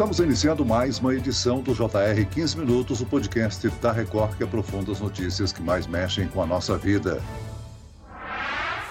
Estamos iniciando mais uma edição do JR 15 Minutos, o podcast da Record que aprofunda as notícias que mais mexem com a nossa vida.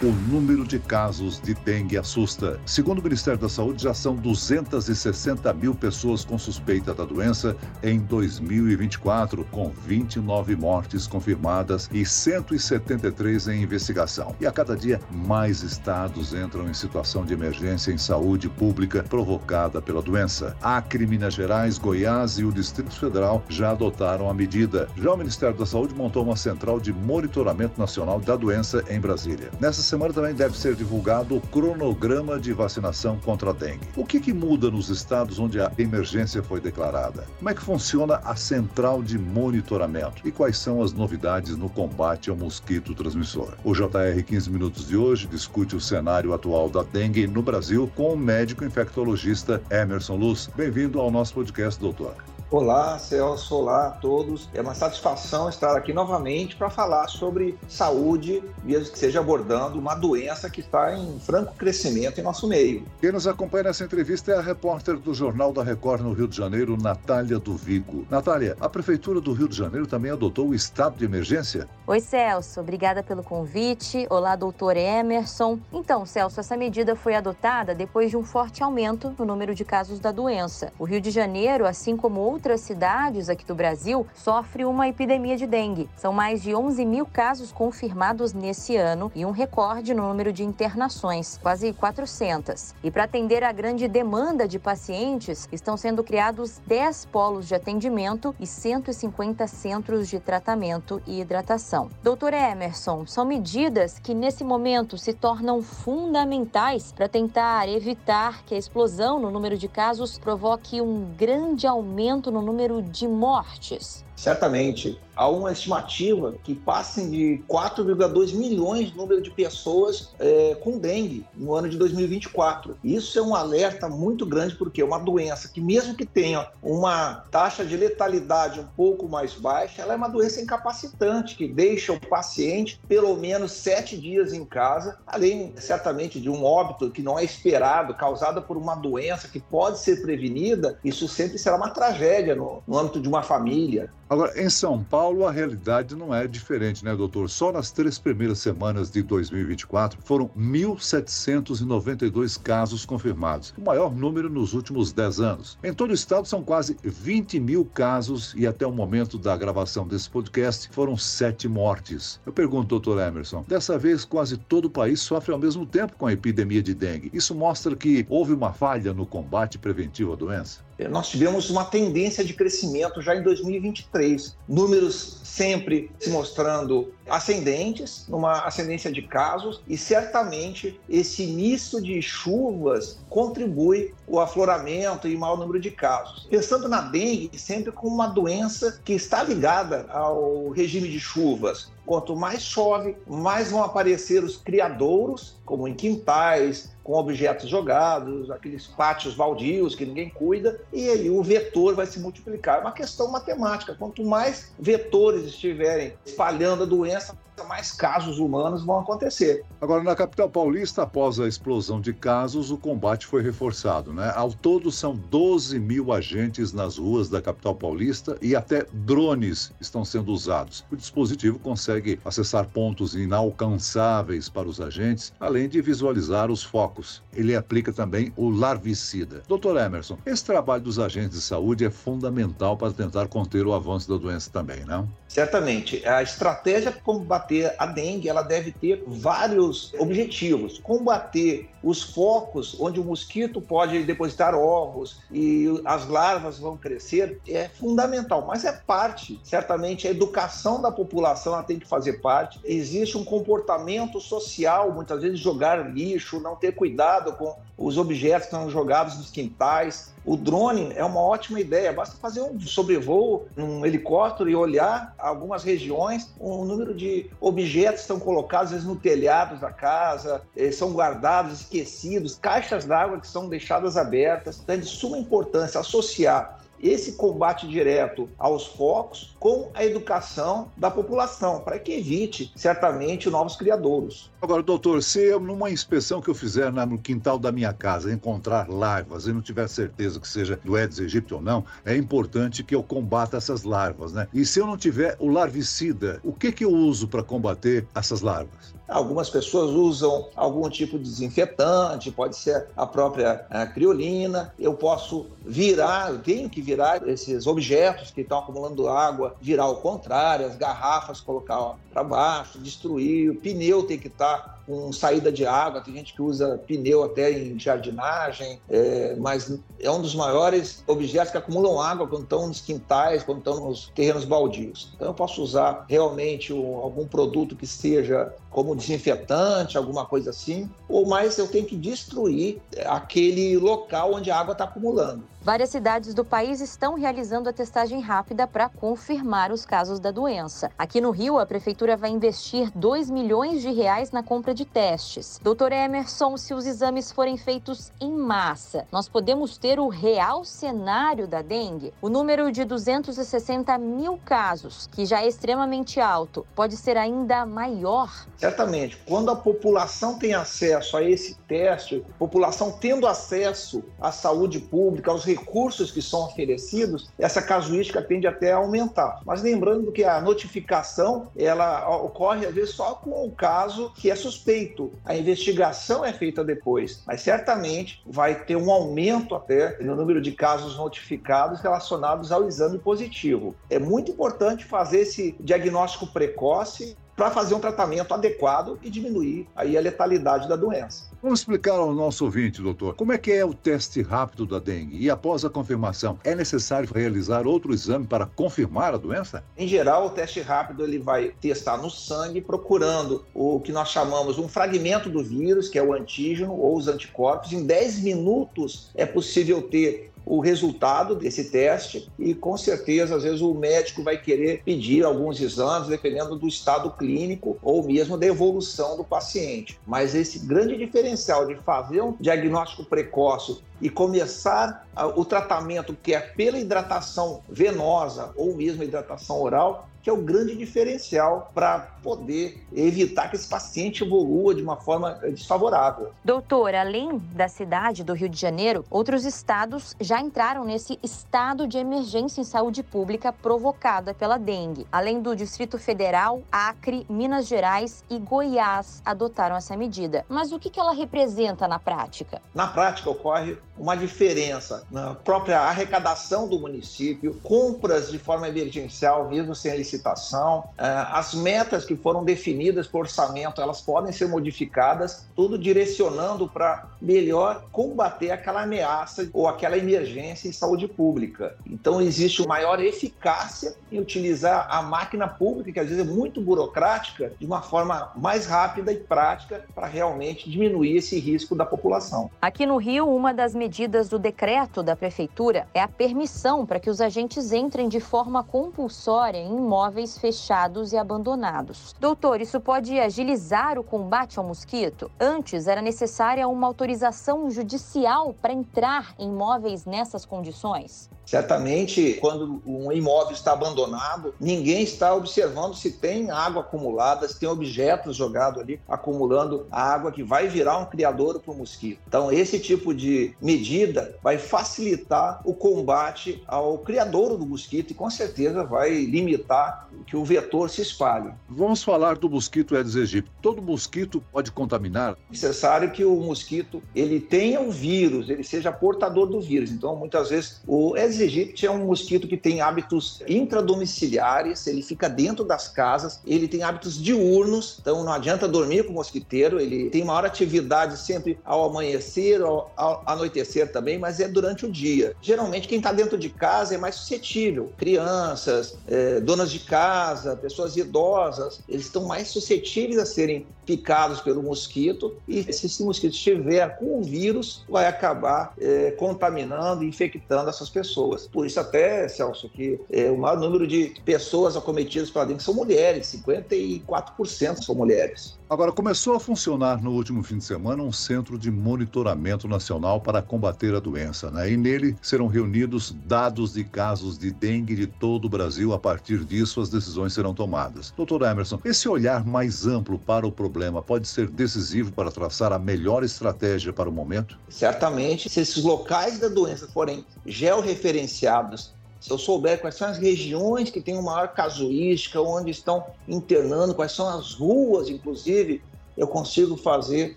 O número de casos de dengue assusta. Segundo o Ministério da Saúde, já são 260 mil pessoas com suspeita da doença em 2024, com 29 mortes confirmadas e 173 em investigação. E a cada dia, mais estados entram em situação de emergência em saúde pública provocada pela doença. Acre, Minas Gerais, Goiás e o Distrito Federal já adotaram a medida. Já o Ministério da Saúde montou uma central de monitoramento nacional da doença em Brasília. Nessa semana também deve ser divulgado o cronograma de vacinação contra a dengue. O que, que muda nos estados onde a emergência foi declarada? Como é que funciona a central de monitoramento? E quais são as novidades no combate ao mosquito transmissor? O JR 15 Minutos de hoje discute o cenário atual da dengue no Brasil com o médico infectologista Emerson Luz. Bem-vindo ao nosso podcast, doutor. Olá, Celso, olá a todos. É uma satisfação estar aqui novamente para falar sobre saúde, mesmo que seja abordando uma doença que está em franco crescimento em nosso meio. Quem nos acompanha nessa entrevista é a repórter do Jornal da Record no Rio de Janeiro, Natália do Vigo. Natália, a Prefeitura do Rio de Janeiro também adotou o estado de emergência? Oi, Celso. Obrigada pelo convite. Olá, doutor Emerson. Então, Celso, essa medida foi adotada depois de um forte aumento no número de casos da doença. O Rio de Janeiro, assim como outras cidades aqui do Brasil sofre uma epidemia de dengue. São mais de 11 mil casos confirmados nesse ano e um recorde no número de internações, quase 400. E para atender a grande demanda de pacientes, estão sendo criados 10 polos de atendimento e 150 centros de tratamento e hidratação. Doutor Emerson, são medidas que nesse momento se tornam fundamentais para tentar evitar que a explosão no número de casos provoque um grande aumento no número de mortes. Certamente. Há uma estimativa que passem de 4,2 milhões de número de pessoas é, com dengue no ano de 2024. Isso é um alerta muito grande, porque é uma doença que, mesmo que tenha uma taxa de letalidade um pouco mais baixa, ela é uma doença incapacitante, que deixa o paciente pelo menos sete dias em casa, além, certamente, de um óbito que não é esperado, causado por uma doença que pode ser prevenida. Isso sempre será uma tragédia no, no âmbito de uma família. Agora, em São Paulo, a realidade não é diferente, né, doutor? Só nas três primeiras semanas de 2024 foram 1.792 casos confirmados, o maior número nos últimos 10 anos. Em todo o estado, são quase 20 mil casos e até o momento da gravação desse podcast foram sete mortes. Eu pergunto, doutor Emerson, dessa vez quase todo o país sofre ao mesmo tempo com a epidemia de dengue. Isso mostra que houve uma falha no combate preventivo à doença? Nós tivemos uma tendência de crescimento já em 2023, números sempre se mostrando ascendentes, numa ascendência de casos, e certamente esse início de chuvas contribui o afloramento e maior número de casos. Pensando na dengue, sempre como uma doença que está ligada ao regime de chuvas. Quanto mais chove, mais vão aparecer os criadouros, como em quintais, com objetos jogados, aqueles pátios baldios que ninguém cuida, e aí o vetor vai se multiplicar. É uma questão matemática. Quanto mais vetores estiverem espalhando a doença, mais casos humanos vão acontecer. Agora, na capital paulista, após a explosão de casos, o combate foi reforçado. Né? Ao todo, são 12 mil agentes nas ruas da capital paulista e até drones estão sendo usados. O dispositivo consegue acessar pontos inalcançáveis para os agentes, além de visualizar os focos. Ele aplica também o larvicida. Doutor Emerson, esse trabalho dos agentes de saúde é fundamental para tentar conter o avanço da doença também, não? Certamente. A estratégia para combater a dengue, ela deve ter vários objetivos. Combater os focos onde o mosquito pode depositar ovos e as larvas vão crescer é fundamental, mas é parte. Certamente a educação da população ela tem que fazer parte. Existe um comportamento social, muitas vezes jogar lixo, não ter cuidado com os objetos que estão jogados nos quintais. O drone é uma ótima ideia, basta fazer um sobrevoo num helicóptero e olhar algumas regiões, o número de objetos estão colocados às vezes no telhado da casa, eh, são guardados, esquecidos, caixas d'água que são deixadas abertas. Então é de suma importância associar esse combate direto aos focos com a educação da população, para que evite certamente novos criadouros. Agora, doutor, se eu, numa inspeção que eu fizer no quintal da minha casa, encontrar larvas e não tiver certeza que seja do Aedes aegypti ou não, é importante que eu combata essas larvas, né? E se eu não tiver o larvicida, o que, que eu uso para combater essas larvas? Algumas pessoas usam algum tipo de desinfetante, pode ser a própria a criolina. Eu posso virar, eu tenho que virar esses objetos que estão acumulando água, virar ao contrário, as garrafas colocar para baixo, destruir, o pneu tem que estar tá com saída de água, tem gente que usa pneu até em jardinagem, é, mas é um dos maiores objetos que acumulam água quando estão nos quintais, quando estão nos terrenos baldios. Então eu posso usar realmente um, algum produto que seja como desinfetante, alguma coisa assim, ou mais eu tenho que destruir aquele local onde a água está acumulando. Várias cidades do país estão realizando a testagem rápida para confirmar os casos da doença. Aqui no Rio, a prefeitura vai investir 2 milhões de reais na compra de testes. Doutor Emerson, se os exames forem feitos em massa, nós podemos ter o real cenário da dengue? O número de 260 mil casos, que já é extremamente alto, pode ser ainda maior? Certamente. Quando a população tem acesso a esse teste, população tendo acesso à saúde pública, aos recursos que são oferecidos, essa casuística tende até a aumentar. Mas lembrando que a notificação ela ocorre às vezes só com o caso que é suspeito. A investigação é feita depois, mas certamente vai ter um aumento até no número de casos notificados relacionados ao exame positivo. É muito importante fazer esse diagnóstico precoce para fazer um tratamento adequado e diminuir aí a letalidade da doença. Vamos explicar ao nosso ouvinte, doutor, como é que é o teste rápido da dengue e após a confirmação, é necessário realizar outro exame para confirmar a doença? Em geral, o teste rápido ele vai testar no sangue procurando o que nós chamamos um fragmento do vírus, que é o antígeno ou os anticorpos. Em 10 minutos é possível ter o resultado desse teste e com certeza às vezes o médico vai querer pedir alguns exames dependendo do estado clínico ou mesmo da evolução do paciente. Mas esse grande diferencial de fazer um diagnóstico precoce e começar o tratamento que é pela hidratação venosa ou mesmo hidratação oral que é o grande diferencial para poder evitar que esse paciente evolua de uma forma eh, desfavorável. Doutor, além da cidade do Rio de Janeiro, outros estados já entraram nesse estado de emergência em saúde pública provocada pela dengue. Além do Distrito Federal, Acre, Minas Gerais e Goiás adotaram essa medida. Mas o que ela representa na prática? Na prática, ocorre uma diferença na própria arrecadação do município, compras de forma emergencial, mesmo sem licitação, eh, as metas que foram definidas por orçamento, elas podem ser modificadas, tudo direcionando para melhor combater aquela ameaça ou aquela emergência em saúde pública. Então existe maior eficácia em utilizar a máquina pública, que às vezes é muito burocrática, de uma forma mais rápida e prática para realmente diminuir esse risco da população. Aqui no Rio, uma das medidas do decreto da prefeitura é a permissão para que os agentes entrem de forma compulsória em imóveis fechados e abandonados. Doutor, isso pode agilizar o combate ao mosquito? Antes era necessária uma autorização judicial para entrar em imóveis nessas condições? Certamente, quando um imóvel está abandonado, ninguém está observando se tem água acumulada, se tem objetos jogados ali acumulando a água que vai virar um criador para o mosquito. Então, esse tipo de medida vai facilitar o combate ao criador do mosquito e com certeza vai limitar que o vetor se espalhe. Vamos falar do mosquito Aedes aegypti. Todo mosquito pode contaminar? É necessário que o mosquito ele tenha o vírus, ele seja portador do vírus. Então, muitas vezes o Aedes Aedes aegypti é um mosquito que tem hábitos intradomiciliares, ele fica dentro das casas, ele tem hábitos diurnos, então não adianta dormir com o mosquiteiro, ele tem maior atividade sempre ao amanhecer, ao, ao anoitecer também, mas é durante o dia. Geralmente quem está dentro de casa é mais suscetível, crianças, é, donas de casa, pessoas idosas, eles estão mais suscetíveis a serem picados pelo mosquito e se esse mosquito estiver com o vírus, vai acabar é, contaminando e infectando essas pessoas. Por isso até, Celso, que é, o maior número de pessoas acometidas pela dengue são mulheres, 54% são mulheres. Agora, começou a funcionar no último fim de semana um centro de monitoramento nacional para combater a doença, né? E nele serão reunidos dados de casos de dengue de todo o Brasil. A partir disso, as decisões serão tomadas. Doutor Emerson, esse olhar mais amplo para o problema pode ser decisivo para traçar a melhor estratégia para o momento? Certamente, se esses locais da doença forem georreferenciados se eu souber quais são as regiões que têm uma maior casuística, onde estão internando, quais são as ruas, inclusive, eu consigo fazer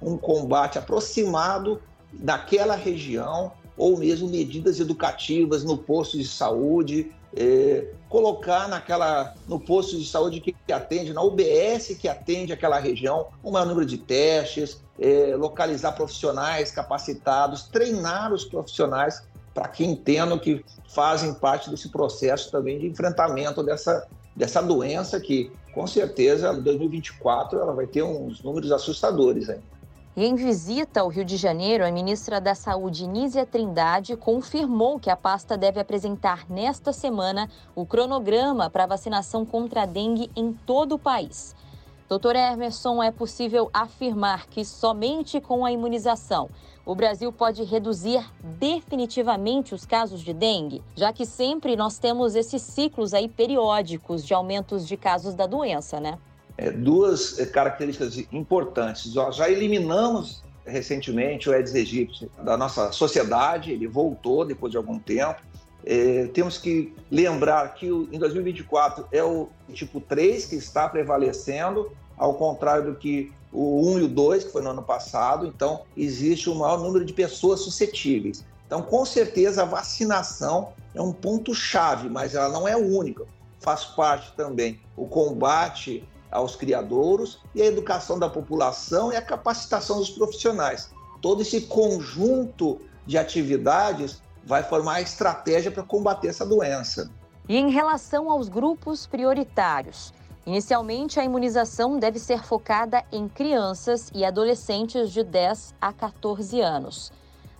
um combate aproximado daquela região, ou mesmo medidas educativas no posto de saúde, é, colocar naquela no posto de saúde que, que, atende, na UBS que atende aquela região, um maior número de testes, é, localizar profissionais capacitados, treinar os profissionais para que entendam que fazem parte desse processo também de enfrentamento dessa, dessa doença que, com certeza, em 2024 ela vai ter uns números assustadores ainda. E em visita ao Rio de Janeiro, a ministra da Saúde, Nízia Trindade, confirmou que a pasta deve apresentar nesta semana o cronograma para vacinação contra a dengue em todo o país. Doutor Emerson, é possível afirmar que somente com a imunização o Brasil pode reduzir definitivamente os casos de dengue, já que sempre nós temos esses ciclos aí periódicos de aumentos de casos da doença, né? É, duas é, características importantes. Já eliminamos recentemente o Aedes aegypti da nossa sociedade, ele voltou depois de algum tempo. É, temos que lembrar que o, em 2024 é o tipo 3 que está prevalecendo, ao contrário do que o 1 e o 2, que foi no ano passado, então existe um maior número de pessoas suscetíveis. Então, com certeza, a vacinação é um ponto-chave, mas ela não é única. Faz parte também o combate aos criadouros e a educação da população e a capacitação dos profissionais. Todo esse conjunto de atividades vai formar a estratégia para combater essa doença. E em relação aos grupos prioritários, Inicialmente, a imunização deve ser focada em crianças e adolescentes de 10 a 14 anos.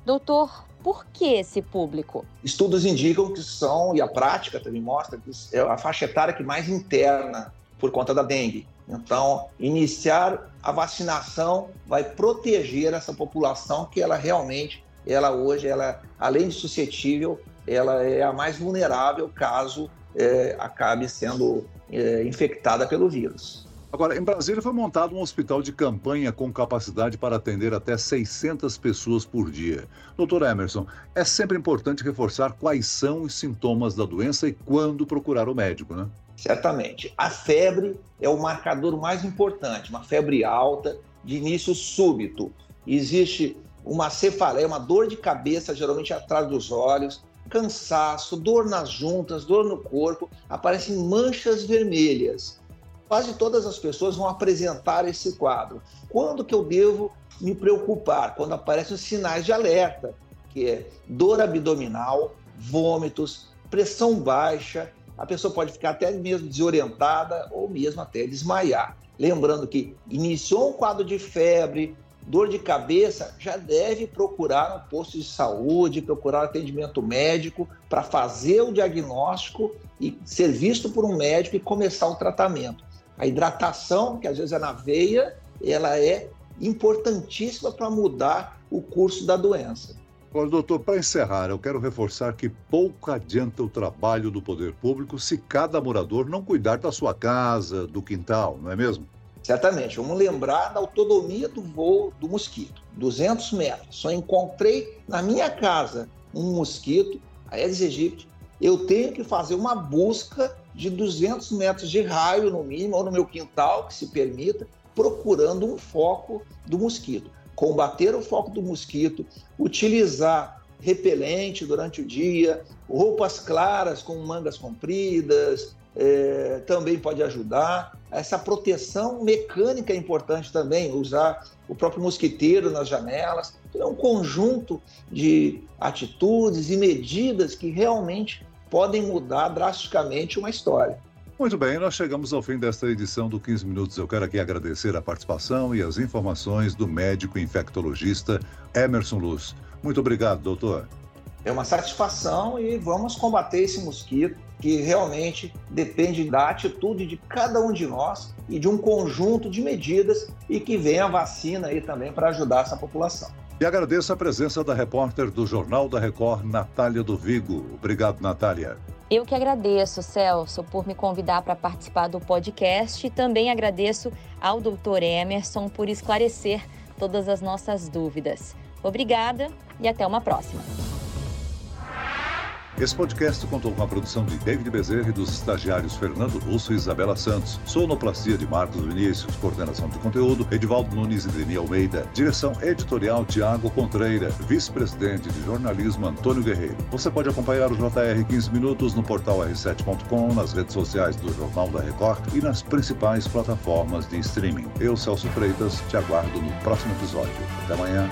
Doutor, por que esse público? Estudos indicam que são, e a prática também mostra, que é a faixa etária que mais interna por conta da dengue. Então, iniciar a vacinação vai proteger essa população que ela realmente, ela hoje, ela além de suscetível, ela é a mais vulnerável caso é, acabe sendo é, infectada pelo vírus. Agora, em Brasília foi montado um hospital de campanha com capacidade para atender até 600 pessoas por dia. Doutor Emerson, é sempre importante reforçar quais são os sintomas da doença e quando procurar o médico, né? Certamente. A febre é o marcador mais importante, uma febre alta, de início súbito. Existe uma cefaleia, uma dor de cabeça, geralmente atrás dos olhos, cansaço, dor nas juntas, dor no corpo, aparecem manchas vermelhas. Quase todas as pessoas vão apresentar esse quadro. Quando que eu devo me preocupar? Quando aparecem os sinais de alerta, que é dor abdominal, vômitos, pressão baixa, a pessoa pode ficar até mesmo desorientada ou mesmo até desmaiar. Lembrando que iniciou um quadro de febre, dor de cabeça, já deve procurar um posto de saúde, procurar atendimento médico para fazer o diagnóstico e ser visto por um médico e começar o tratamento. A hidratação, que às vezes é na veia, ela é importantíssima para mudar o curso da doença. Agora, doutor, para encerrar, eu quero reforçar que pouco adianta o trabalho do poder público se cada morador não cuidar da sua casa, do quintal, não é mesmo? Certamente. Vamos lembrar da autonomia do voo do mosquito. 200 metros. Só encontrei na minha casa um mosquito, Aedes aegypti. Eu tenho que fazer uma busca de 200 metros de raio, no mínimo, ou no meu quintal, que se permita, procurando um foco do mosquito. Combater o foco do mosquito, utilizar repelente durante o dia, roupas claras com mangas compridas, é, também pode ajudar. Essa proteção mecânica é importante também, usar o próprio mosquiteiro nas janelas. Então, é um conjunto de atitudes e medidas que realmente podem mudar drasticamente uma história. Muito bem, nós chegamos ao fim desta edição do 15 Minutos. Eu quero aqui agradecer a participação e as informações do médico infectologista Emerson Luz. Muito obrigado, doutor. É uma satisfação e vamos combater esse mosquito que realmente depende da atitude de cada um de nós e de um conjunto de medidas e que vem a vacina aí também para ajudar essa população. E agradeço a presença da repórter do Jornal da Record, Natália do Vigo. Obrigado, Natália. Eu que agradeço, Celso, por me convidar para participar do podcast e também agradeço ao doutor Emerson por esclarecer todas as nossas dúvidas. Obrigada e até uma próxima. Esse podcast contou com a produção de David Bezerra e dos estagiários Fernando Russo e Isabela Santos. Sonoplastia de Marcos Vinícius, coordenação de conteúdo, Edivaldo Nunes e Deni Almeida. Direção editorial Tiago Contreira, vice-presidente de jornalismo Antônio Guerreiro. Você pode acompanhar o JR 15 Minutos no portal r7.com, nas redes sociais do Jornal da Record e nas principais plataformas de streaming. Eu, Celso Freitas, te aguardo no próximo episódio. Até amanhã.